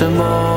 什么？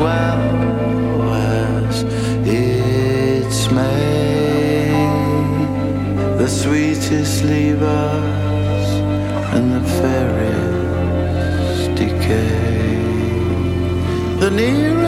well as it's made. The sweetest leave and the fairest decay. The nearer.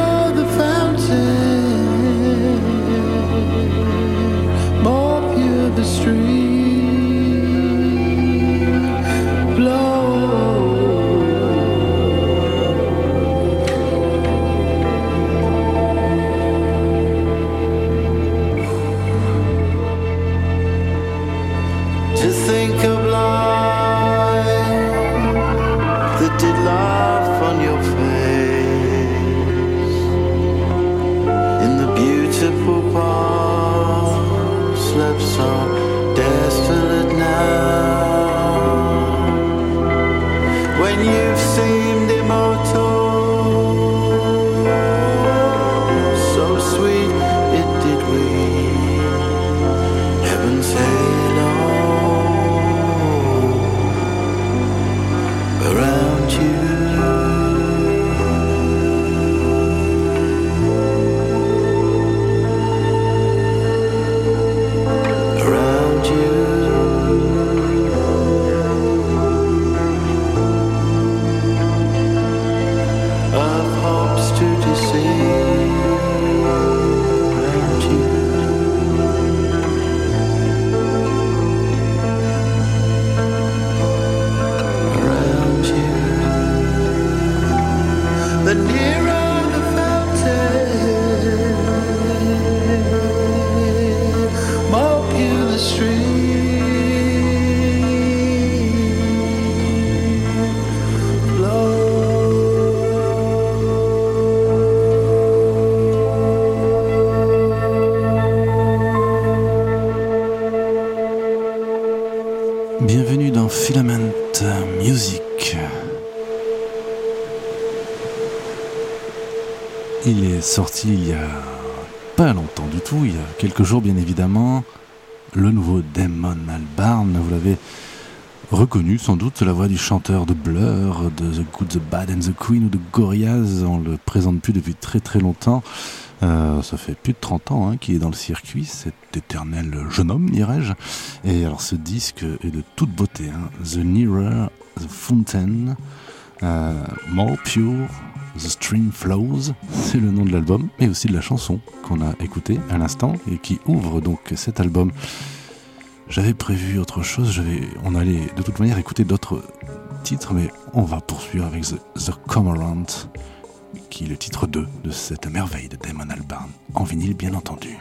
Sorti il y a pas longtemps du tout, il y a quelques jours bien évidemment, le nouveau Damon Albarn. Vous l'avez reconnu sans doute, la voix du chanteur de Blur, de The Good, The Bad and The Queen ou de Gorillaz. On le présente plus depuis très très longtemps. Euh, ça fait plus de 30 ans hein, qu'il est dans le circuit, cet éternel jeune homme, dirais-je. Et alors ce disque est de toute beauté. Hein. The Nearer the Fountain, euh, More Pure, The Stream Flows, c'est le nom de l'album, mais aussi de la chanson qu'on a écoutée à l'instant et qui ouvre donc cet album. J'avais prévu autre chose, on allait de toute manière écouter d'autres titres, mais on va poursuivre avec The, the Cormorant qui est le titre 2 de cette merveille de Damon Albarn, en vinyle bien entendu.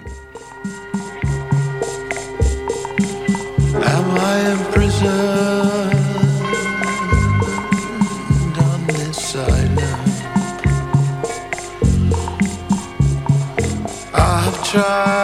Am I imprisoned on try.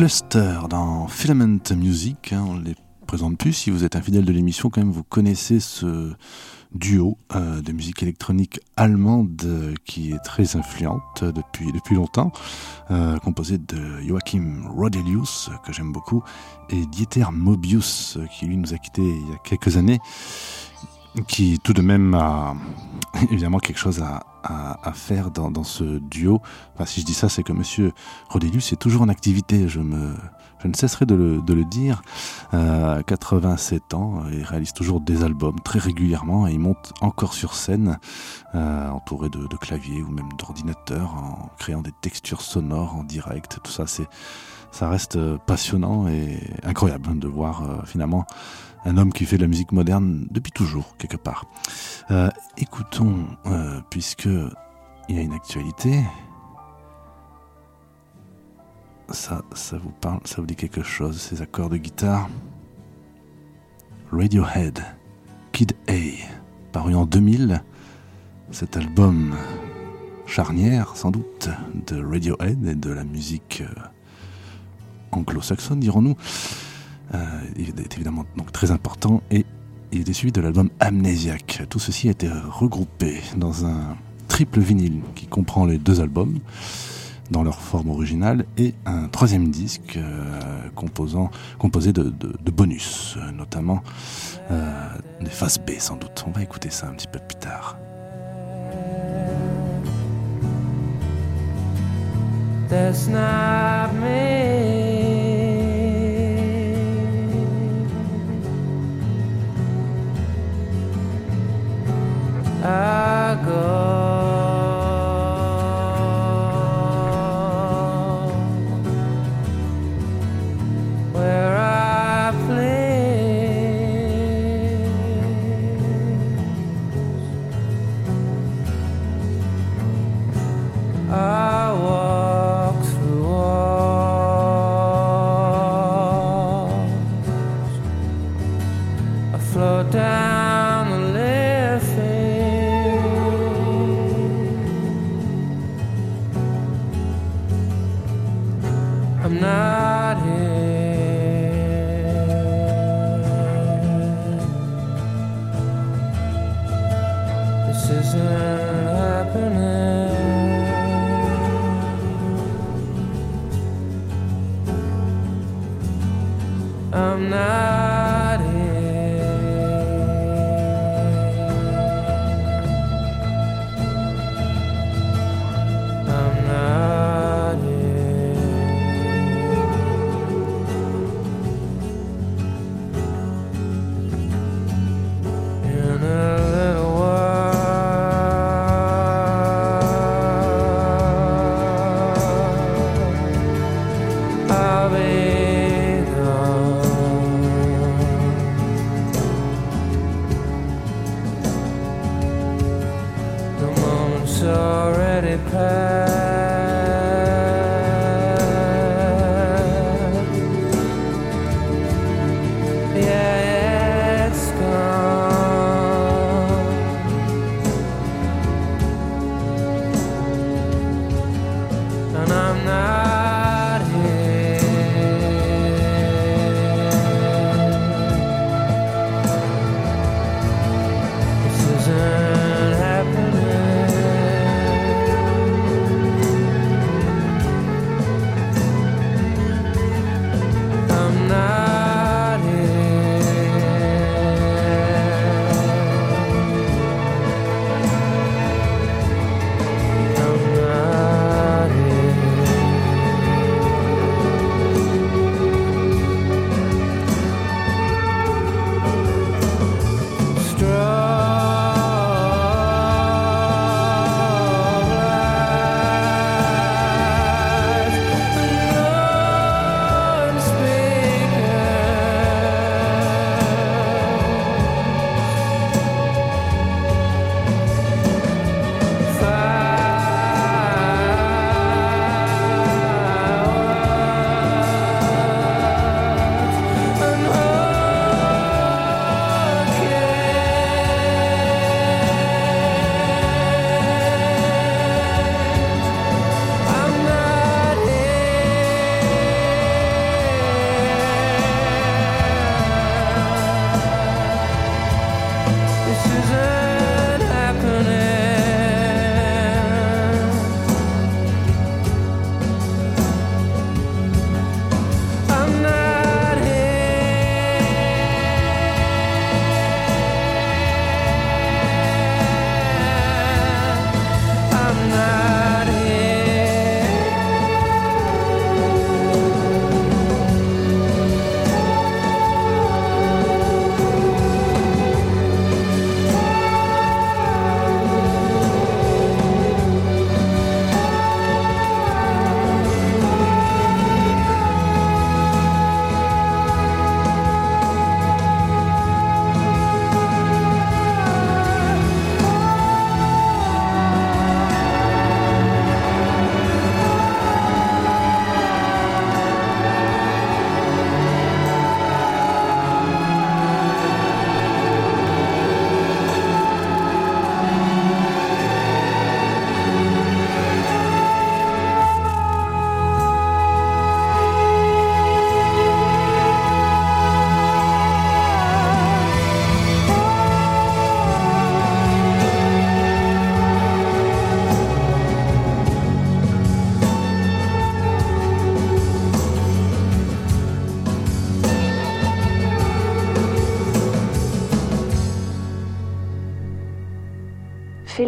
Cluster dans Filament Music. Hein, on ne les présente plus. Si vous êtes un fidèle de l'émission, quand même, vous connaissez ce duo euh, de musique électronique allemande euh, qui est très influente depuis, depuis longtemps, euh, composé de Joachim Rodelius, que j'aime beaucoup, et Dieter Mobius, qui lui nous a quittés il y a quelques années qui tout de même a évidemment quelque chose à, faire dans, ce duo. Enfin, si je dis ça, c'est que Monsieur Rodelius est toujours en activité. Je ne cesserai de le, dire. Euh, 87 ans, il réalise toujours des albums très régulièrement et il monte encore sur scène, euh, entouré de, claviers ou même d'ordinateurs, en créant des textures sonores en direct. Tout ça, ça reste passionnant et incroyable de voir euh, finalement un homme qui fait de la musique moderne depuis toujours, quelque part. Euh, écoutons, euh, puisque il y a une actualité, ça, ça vous parle, ça vous dit quelque chose, ces accords de guitare? Radiohead, Kid A, paru en 2000, cet album charnière, sans doute, de Radiohead et de la musique euh, anglo-saxonne, dirons-nous il est évidemment donc très important et il est suivi de l'album Amnésiaque. Tout ceci a été regroupé dans un triple vinyle qui comprend les deux albums dans leur forme originale et un troisième disque euh, composant, composé de, de, bonus, euh, notamment euh, des faces B sans doute. On va écouter ça un petit peu plus tard. I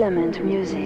Filament music.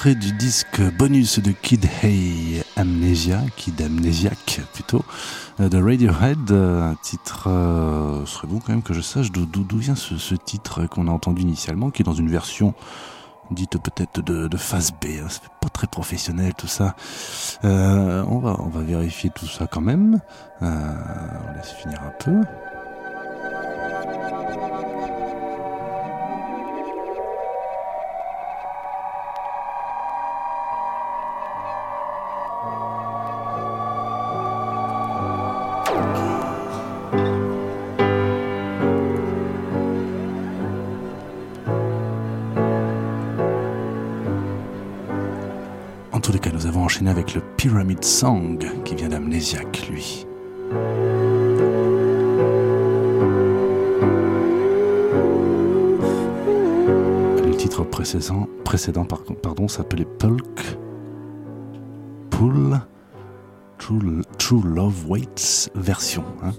Extrait du disque bonus de Kid Hey Amnesia, Kid Amnesiac plutôt, euh, de Radiohead. euh, Un titre, euh, serait bon quand même que je sache d'où vient ce, titre qu'on a entendu initialement, qui est dans une version dite peut-être de, phase B. hein. Fait pas très professionnel tout ça. Euh, on va on va vérifier tout ça quand même. Euh, on laisse finir un peu. Song qui vient d'Amnesiac, lui. Le titre précédent, précédent par- pardon, s'appelait Pulk Pull True, True Love Waits version. hein.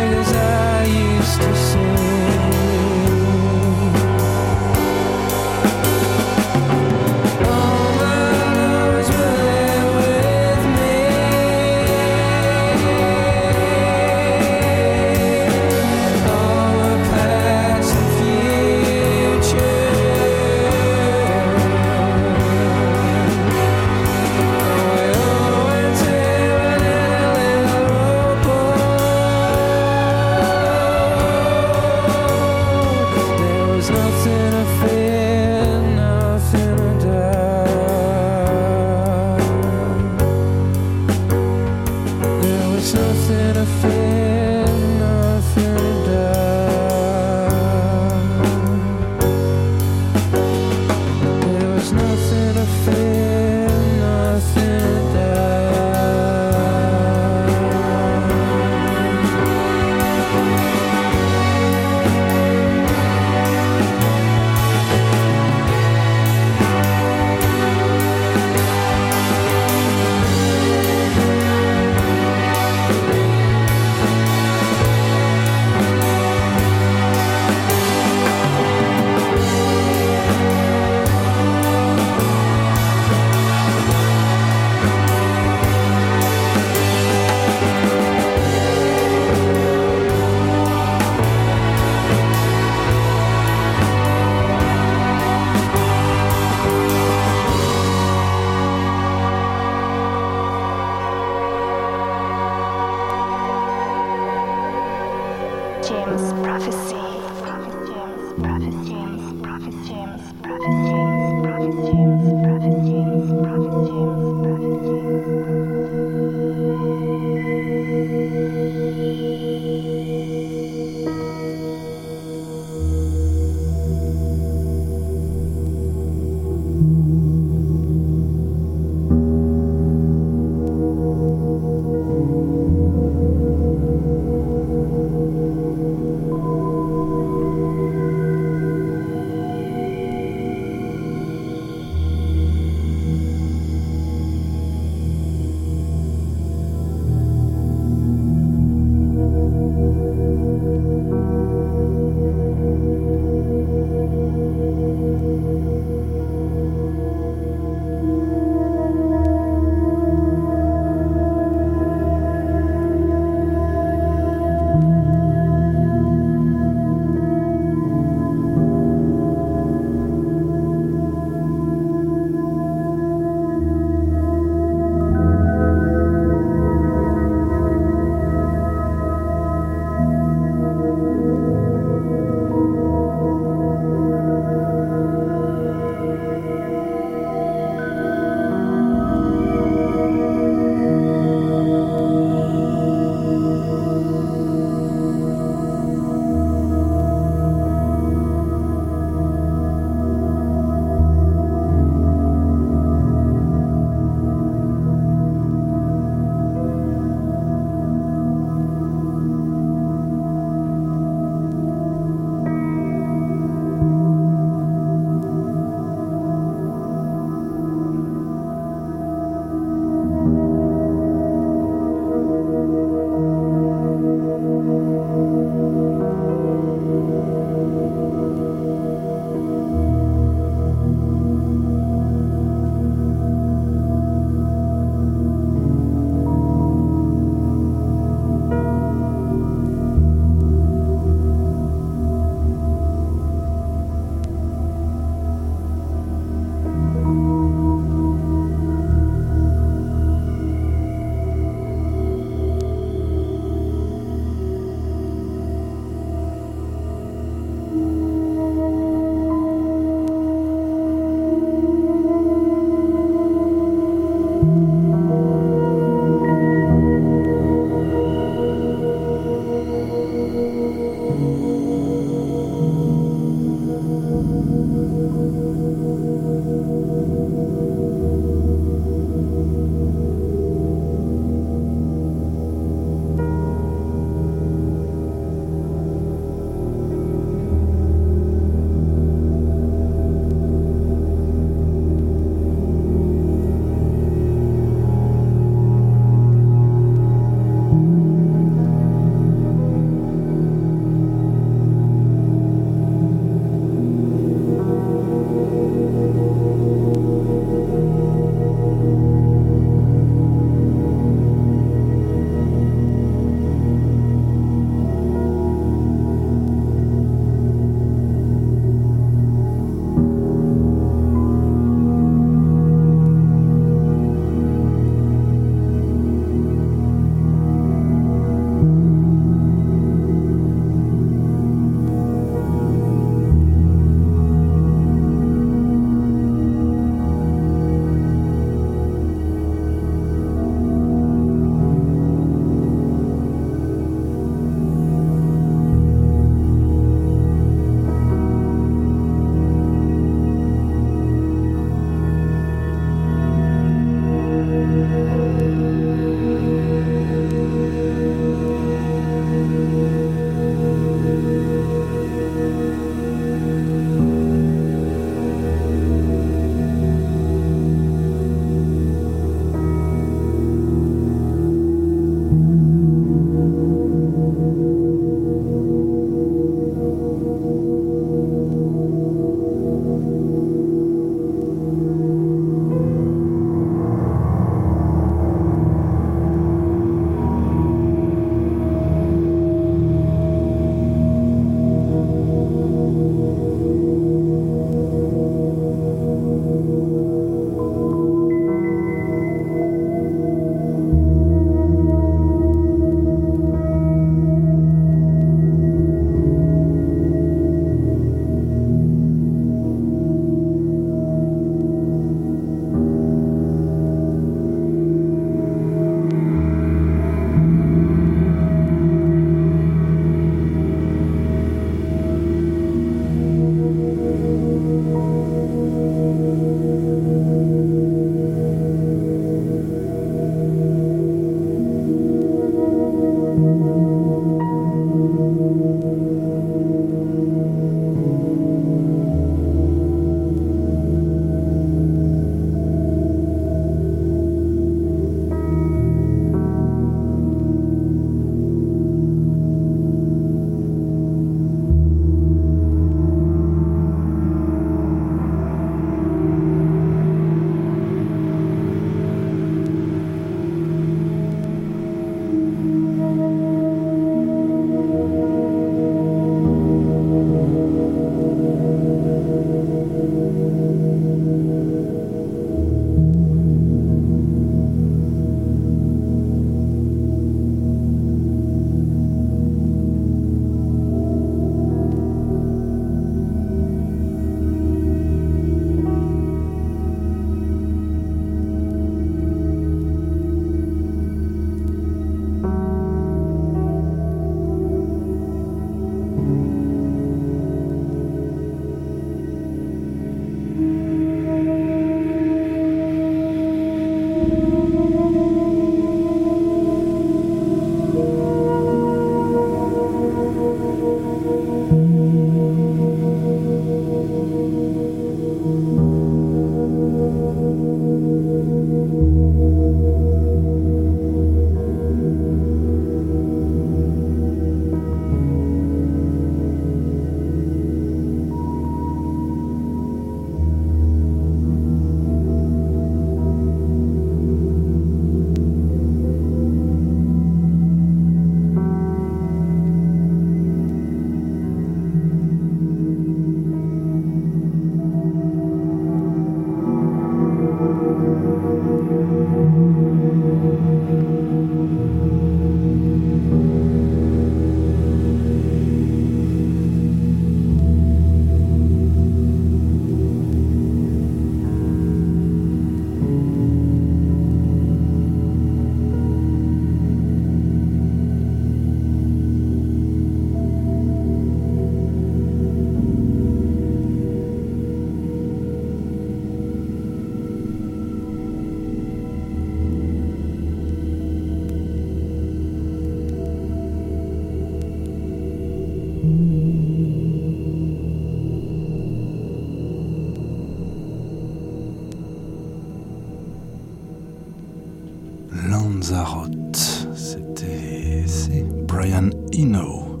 Brian Eno.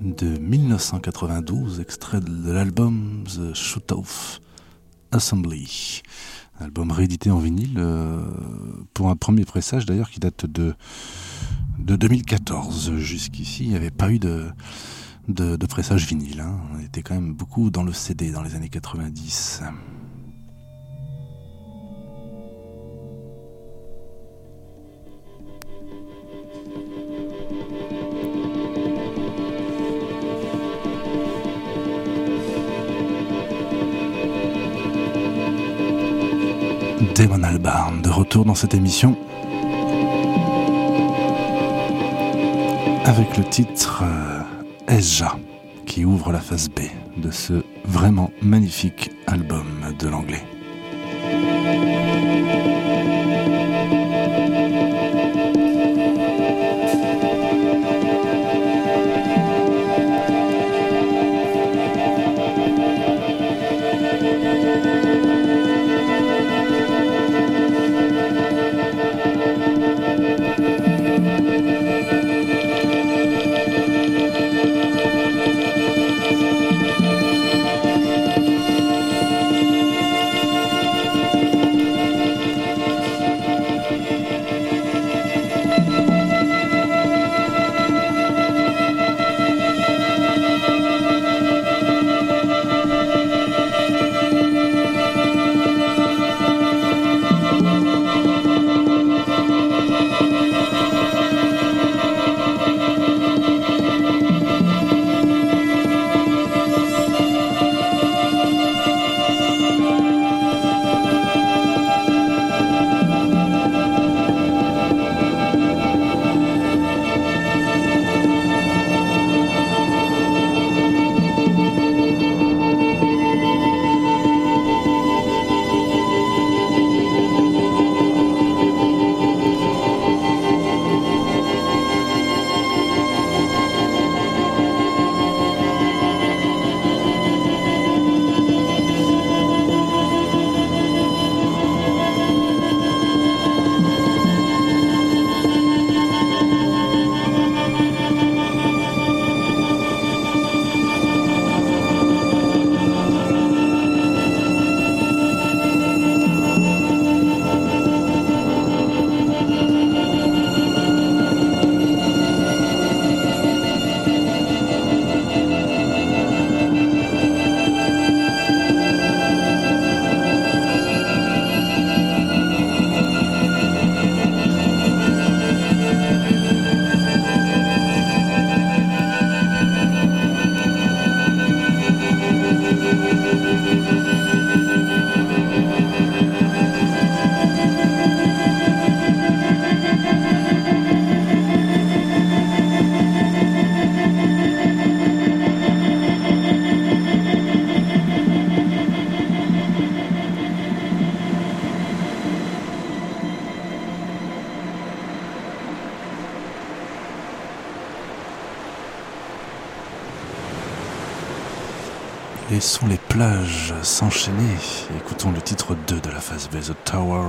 De 1992, extrait de l'album The Shoot-Off Assembly. Album réédité en vinyle euh, pour un premier pressage d'ailleurs qui date de, de 2014. Jusqu'ici, il n'y avait pas eu de, de, pressage vinyle. Hein. On était quand même beaucoup dans le CD dans les années 90. Damon Albarn, de retour dans cette émission. Avec le titre euh, qui ouvre la phase B de ce vraiment magnifique album de l'anglais.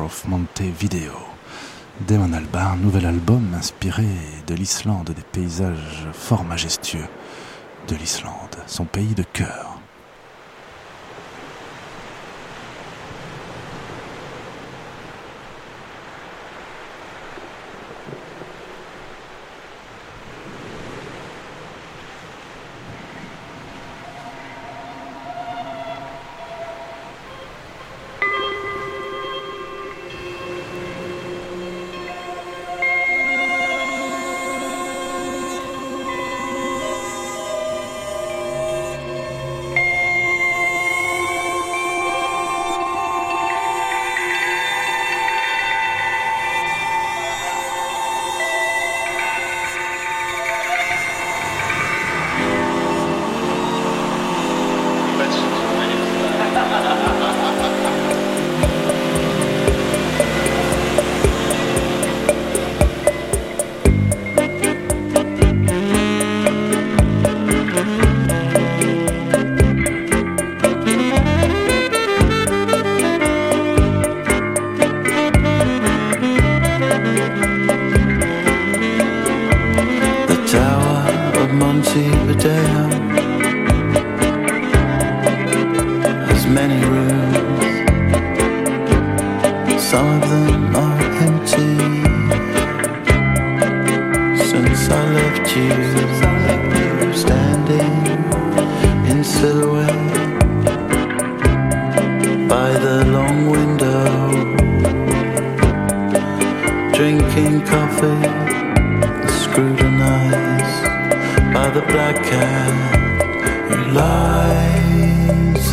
Of Montevideo. Damon Albarn, nouvel album inspiré de l'Islande, des paysages fort majestueux de l'Islande, son pays de cœur.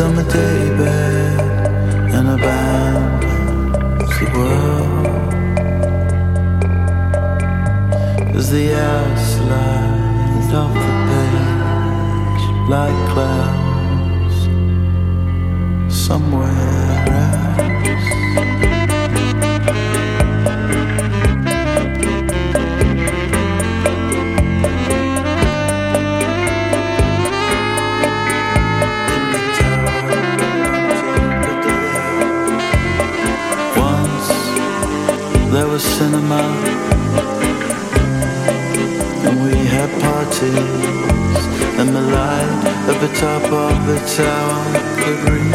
On the daybed and abandons the world. As the hours slide off the page like clouds somewhere the top of the tower could reach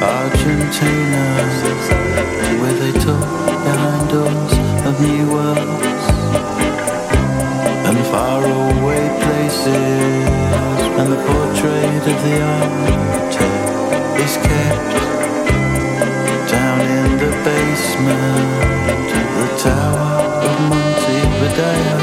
Argentina where they talk behind doors of new worlds and faraway places and the portrait of the architect is kept down in the basement of the tower of Montevideo.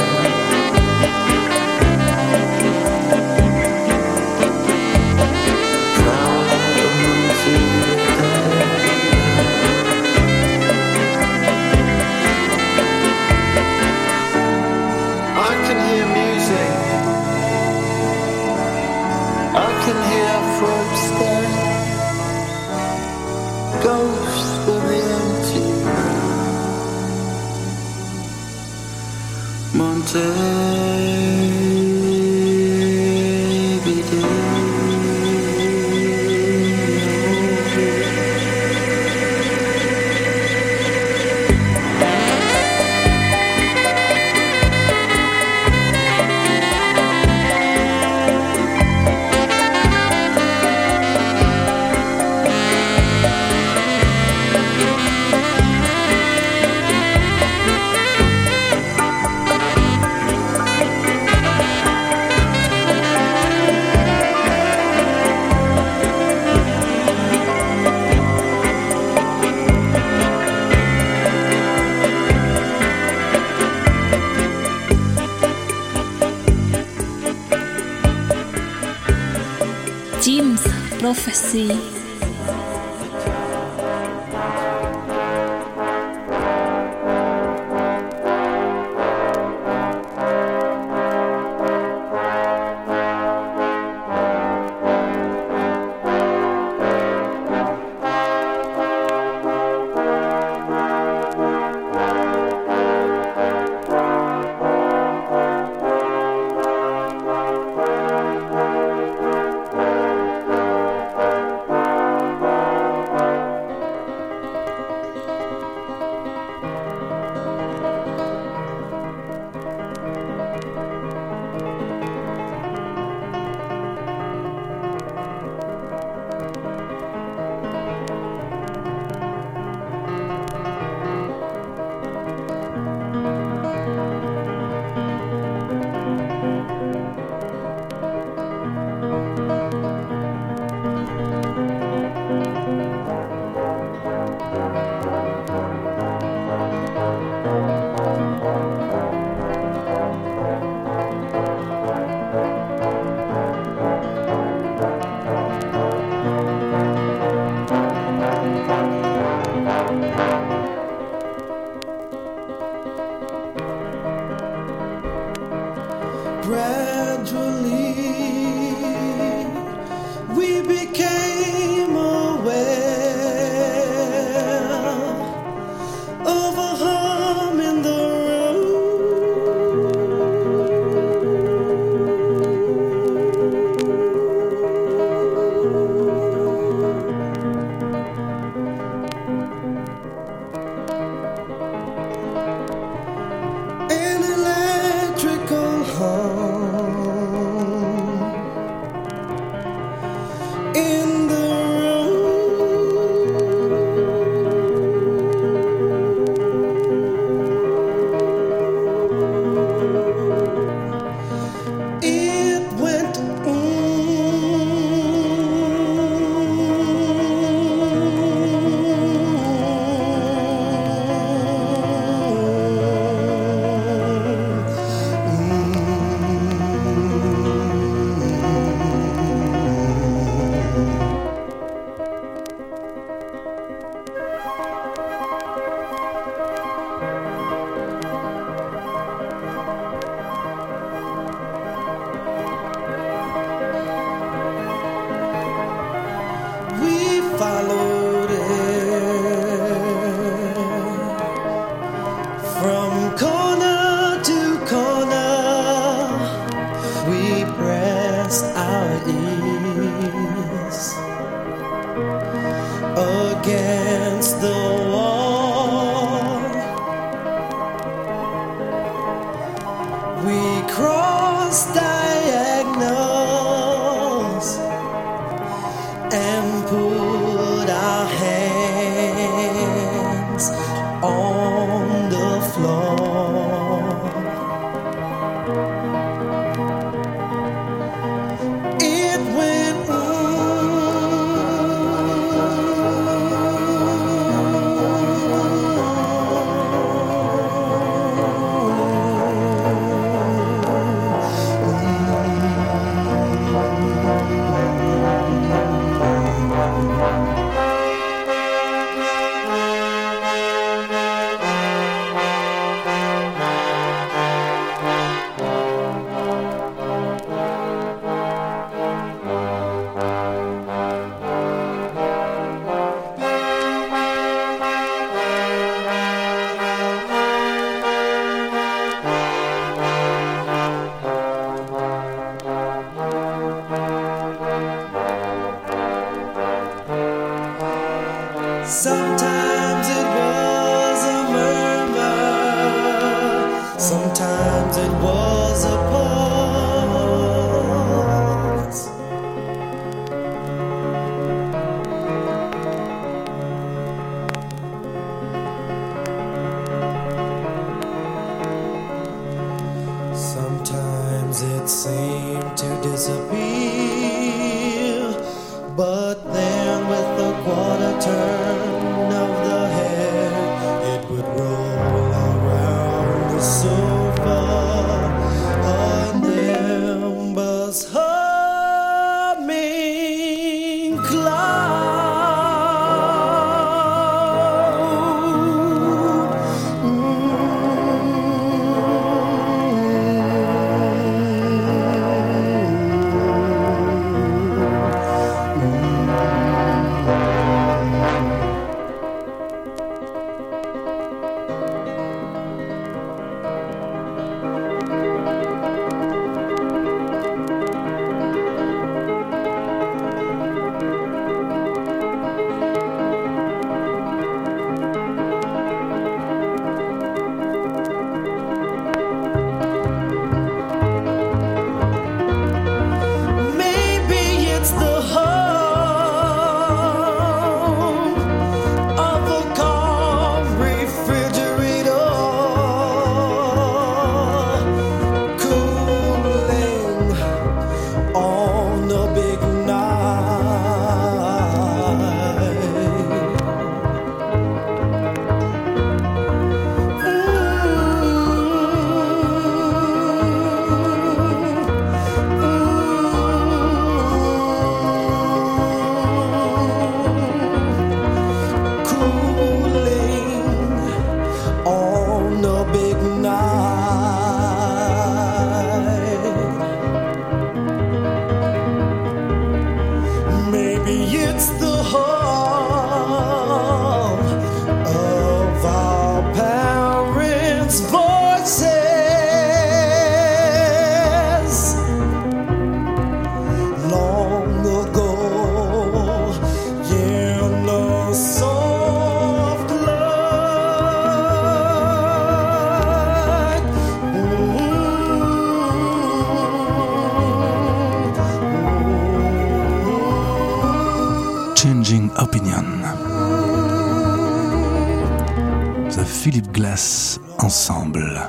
Ensemble.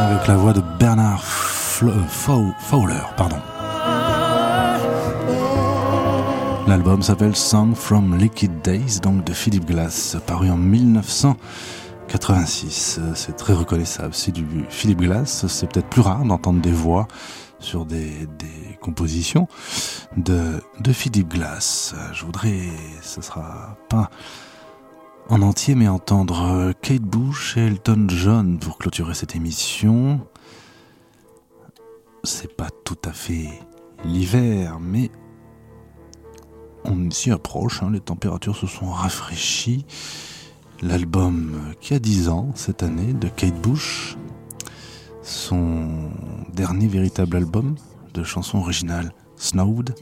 Avec la voix de Bernard Fowler. Pardon. L'album s'appelle Song from Liquid Days, donc de Philip Glass, paru en 1986. Euh, C'est très reconnaissable. C'est du Philip Glass. C'est peut-être plus rare d'entendre des voix sur des compositions de, de Philip Glass. Je voudrais, ce sera pas en entier, mais entendre Kate Bush et Elton John pour clôturer cette émission. C'est pas tout à fait l'hiver, mais on s'y approche. hein, les températures se sont rafraîchies. l'album qui a 10 ans cette année de Kate Bush, son dernier véritable album de chansons originales, Snowed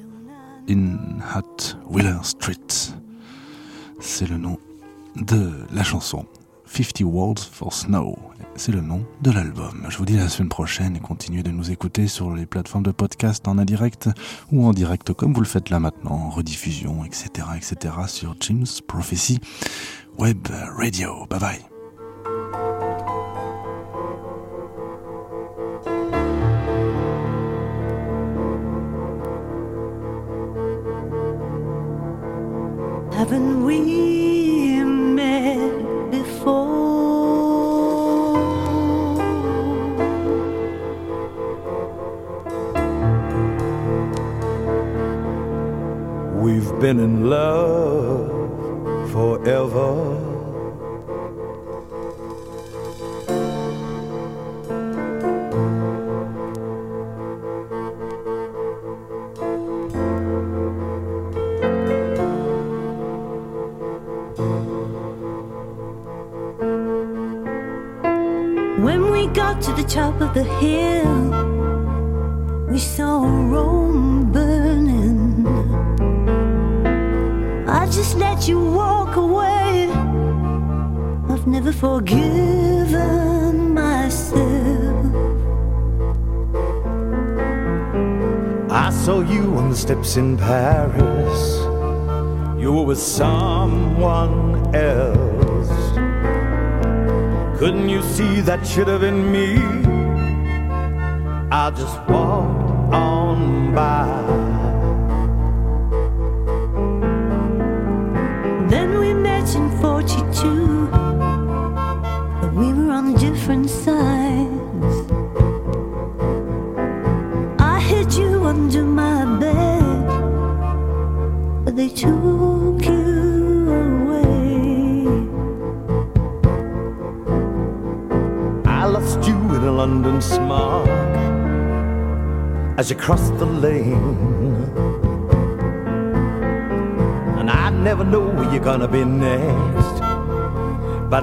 in Hot Wheeler Street. C'est le nom de la chanson. 50 Words for Snow, c'est le nom de l'album. Je vous dis à la semaine prochaine et continuez de nous écouter sur les plateformes de podcast en indirect ou en direct comme vous le faites là maintenant, en rediffusion, etc., etc., sur Jim's Prophecy Web Radio. Bye bye. Haven't we met before? We've been in love forever. Top of the hill, we saw Rome burning. I just let you walk away. I've never forgiven myself. I saw you on the steps in Paris. You were with someone else. Couldn't you see that should have been me? I just walked on by.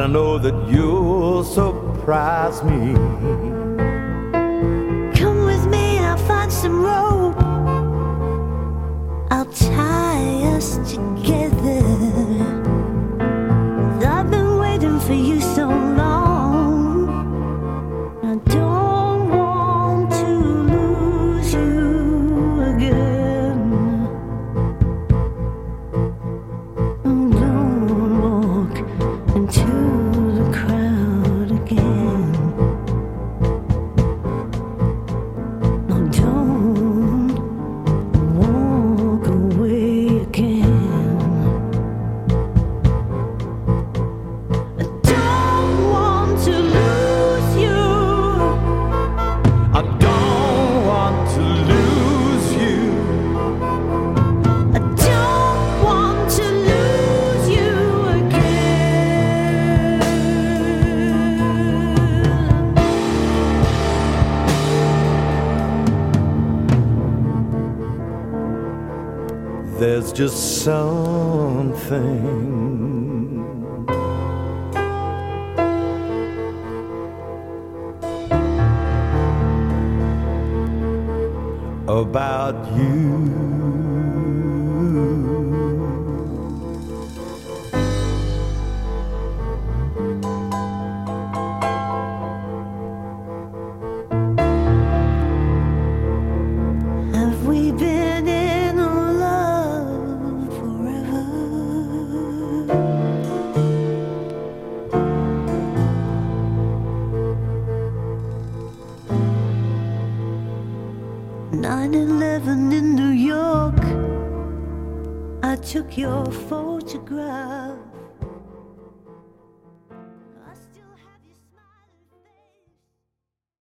I know that you'll surprise me.